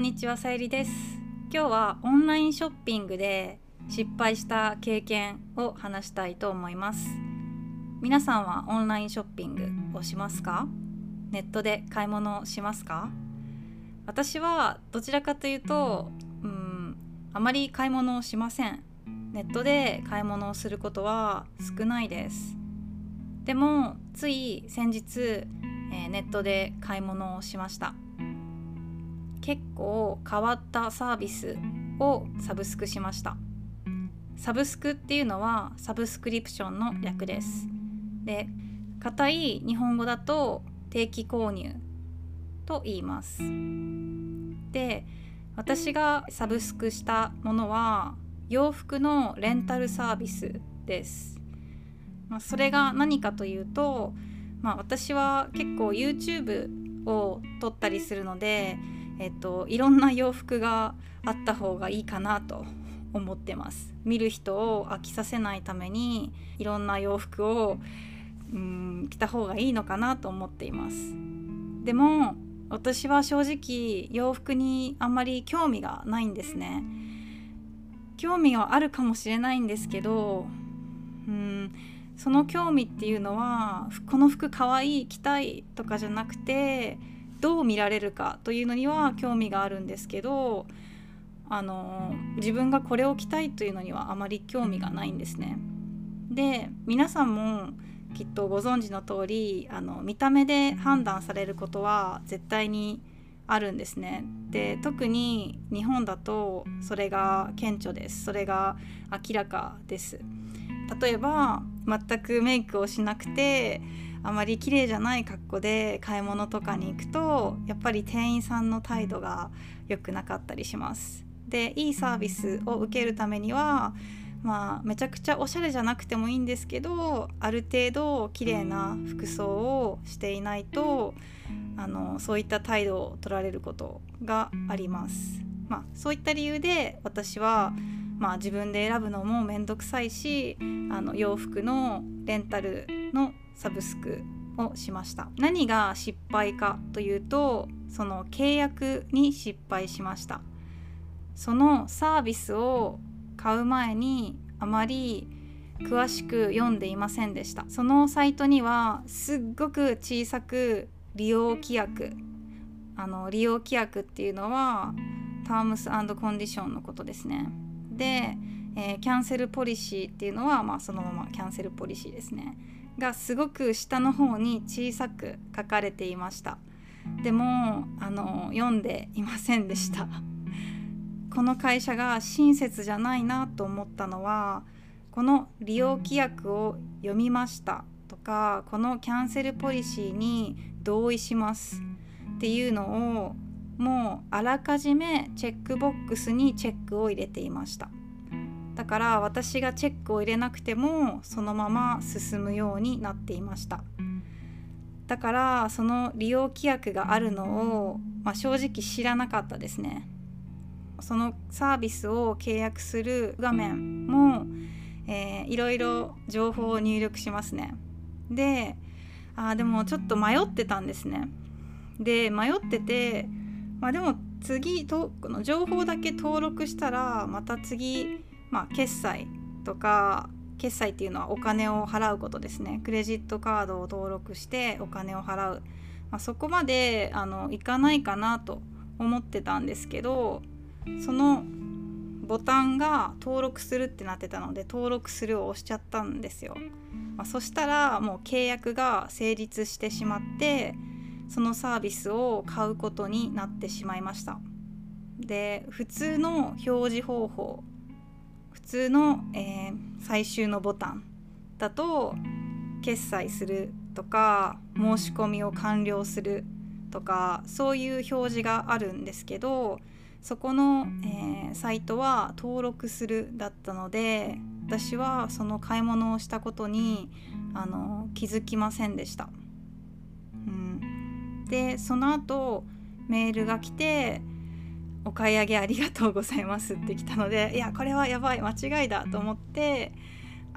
んにちはさゆりです。今日はオンラインショッピングで失敗した経験を話したいと思います。皆さんはオンラインショッピングをしますか？ネットで買い物をしますか？私はどちらかというとうんあまり買い物をしません。ネットで買い物をすることは少ないです。でもつい先日、えー、ネットで買い物をしました。結構変わったサービスをサブスクしました。サブスクっていうのはサブスクリプションの略です。で硬い日本語だと定期購入と言います。で私がサブスクしたものは洋服のレンタルサービスです、まあ、それが何かというと、まあ、私は結構 YouTube を撮ったりするのでえっと、いろんな洋服があった方がいいかなと思ってます。見る人を飽きさせないためにいろんな洋服をうん着た方がいいのかなと思っています。でも私は正直洋服にあんまり興味がないんですね。興味はあるかもしれないんですけどうんその興味っていうのはこの服かわいい着たいとかじゃなくてどう見られるかというのには興味があるんですけどあの自分がこれを着たいというのにはあまり興味がないんですね。で皆さんもきっとご存知の通りあの見た目で判断されることは絶対にあるんですね。で特に日本だとそれが顕著です。それが明らかです。例えば全くメイクをしなくてあまり綺麗じゃない格好で買い物とかに行くとやっぱり店員さんの態度が良くなかったりします。でいいサービスを受けるためにはまあめちゃくちゃおしゃれじゃなくてもいいんですけどある程度綺麗な服装をしていないとあのそういった態度を取られることがあります。まあ、そういった理由で私は、まあ、自分で選ぶのも面倒くさいしあの洋服のレンタルのサブスクをしました。何が失敗かというとその契約に失敗しました。そのサービスを買う前にあまり詳しく読んでいませんでした。そのサイトにはすっごく小さく利用規約あの利用規約っていうのはタームスコンディションのことですね。で、えー、キャンセルポリシーっていうのは、まあ、そのままキャンセルポリシーですね。がすごく下の方に小さく書かれていました。でもあの読んでいませんでした。この会社が親切じゃないなと思ったのはこの利用規約を読みました。とかこのキャンセルポリシーに同意します。っていうのをもうあらかじめチェックボックスにチェックを入れていました。だから私がチェックを入れなくてもそのまま進むようになっていました。だからその利用規約があるのを、まあ、正直知らなかったですね。そのサービスを契約する画面も、えー、いろいろ情報を入力しますね。であでもちょっと迷ってたんですね。で迷っててまあでも次とこの情報だけ登録したらまた次まあ、決済とか決済っていうのはお金を払うことですね。クレジットカードを登録してお金を払う、まあ、そこまであのいかないかなと思ってたんですけどそのボタンが登録するってなってたので登録するを押しちゃったんですよ、まあ、そしたらもう契約が成立してしまってそのサービスを買うことになってしまいました。で普通の表示方法通の、えー、最終のボタンだと決済するとか申し込みを完了するとかそういう表示があるんですけどそこの、えー、サイトは登録するだったので私はその買い物をしたことにあの気づきませんでした。うん、でその後メールが来てお買い上げありがとうございますって来たのでいやこれはやばい間違いだと思って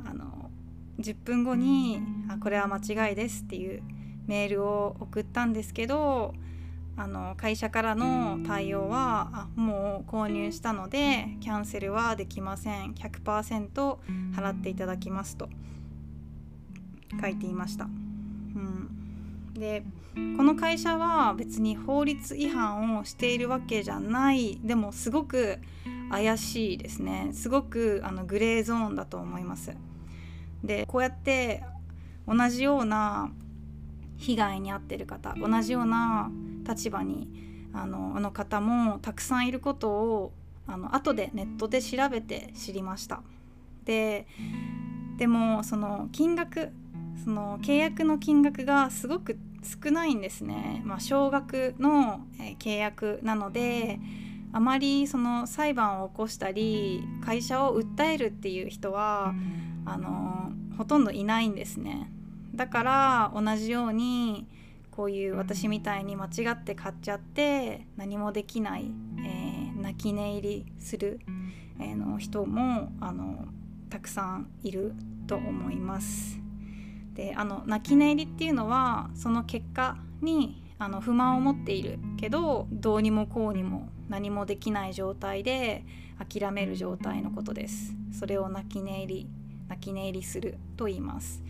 あの10分後にあこれは間違いですっていうメールを送ったんですけどあの会社からの対応はあもう購入したのでキャンセルはできません。100%払っていただきますと書いていました。うんでこの会社は別に法律違反をしているわけじゃない。でもすごく怪しいですね。すごくあのグレーゾーンだと思います。でこうやって同じような被害に遭ってる方同じような立場にあのあの方もたくさんいることをあの後でネットで調べて知りました。ででもその金額その契約の金額がすごく少ないんですね、まあ、少額の、え契約なのであまりその裁判を起こしたり会社を訴えるっていう人はあのほとんどいないんですね。だから同じようにこういう私みたいに間違って買っちゃって何もできない、えー、泣き寝入りする、えー、の人もあのたくさんいると思います。であの泣き寝入りっていうのはその結果にあの不満を持っているけどどうにもこうにも何もできない状態で諦める状態のことです。それを泣き寝入り泣き寝入りすると言います。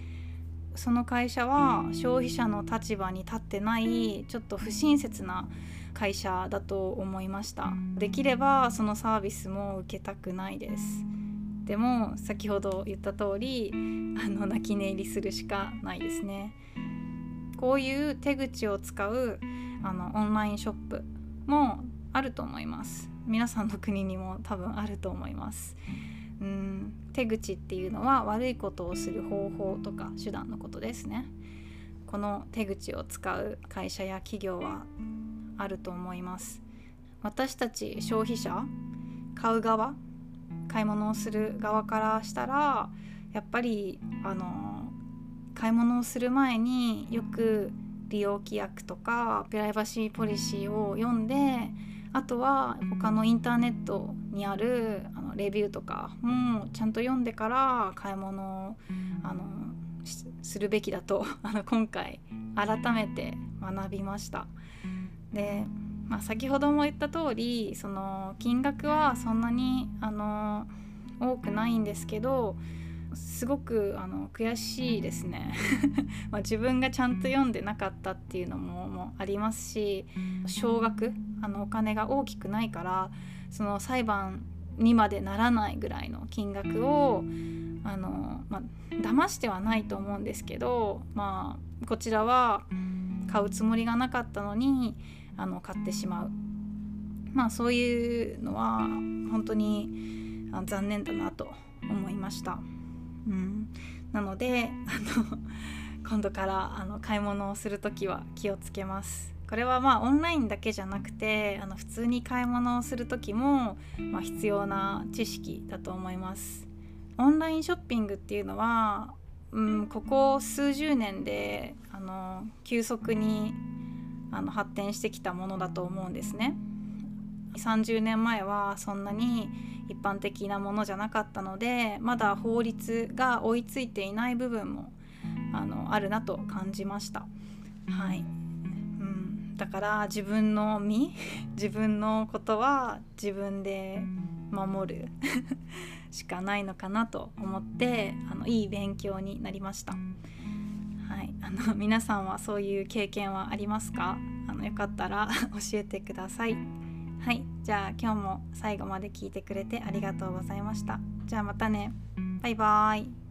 その会社は消費者の立場に立ってないちょっと不親切な会社だと思いました。できればそのサービスも受けたくないです。でも先ほど言った通りあの泣き寝入りするしかないですね。こういう手口を使うあのオンラインショップもあると思います。皆さんの国にも多分あると思います。うん手口っていうのは悪いことをする方法とか手段のことですね。この手口を使う会社や企業はあると思います。私たち消費者買う側買い物をする側からしたらやっぱりあの買い物をする前によく利用規約とかプライバシーポリシーを読んであとは他のインターネットにあるあのレビューとかもちゃんと読んでから買い物をあのするべきだと あの今回改めて学びました。で、まあ、先ほども言った通りその金額はそんなにあの多くないんですけどすごくあの悔しいですね。ま自分がちゃんと読んでなかったっていうのももありますし少額あのお金が大きくないからその裁判にまでならないぐらいの金額をあの、まあ、騙してはないと思うんですけど、まあ、こちらは買うつもりがなかったのにあの買ってしまう、まあ、そういうのは本当に残念だなと思いました。うん、なのであの 今度からあの買い物をする時は気をつけます。これはまあオンラインだけじゃなくてあの普通に買い物をする時も、まあ、必要な知識だと思います。オンラインショッピングっていうのは、うん、ここ数十年であの急速にあの発展してきたものだと思うんですね。30年前はそんなに一般的なものじゃなかったのでまだ法律が追いついていない部分もあのあるなと感じました。はい、うん、だから自分の身 自分のことは自分で守る しかないのかなと思ってあのいい勉強になりました。の皆さんはそういう経験はありますか？あのよかったら 教えてください。はい。じゃあ今日も最後まで聞いてくれてありがとうございました。じゃあまたね。バイバーイ。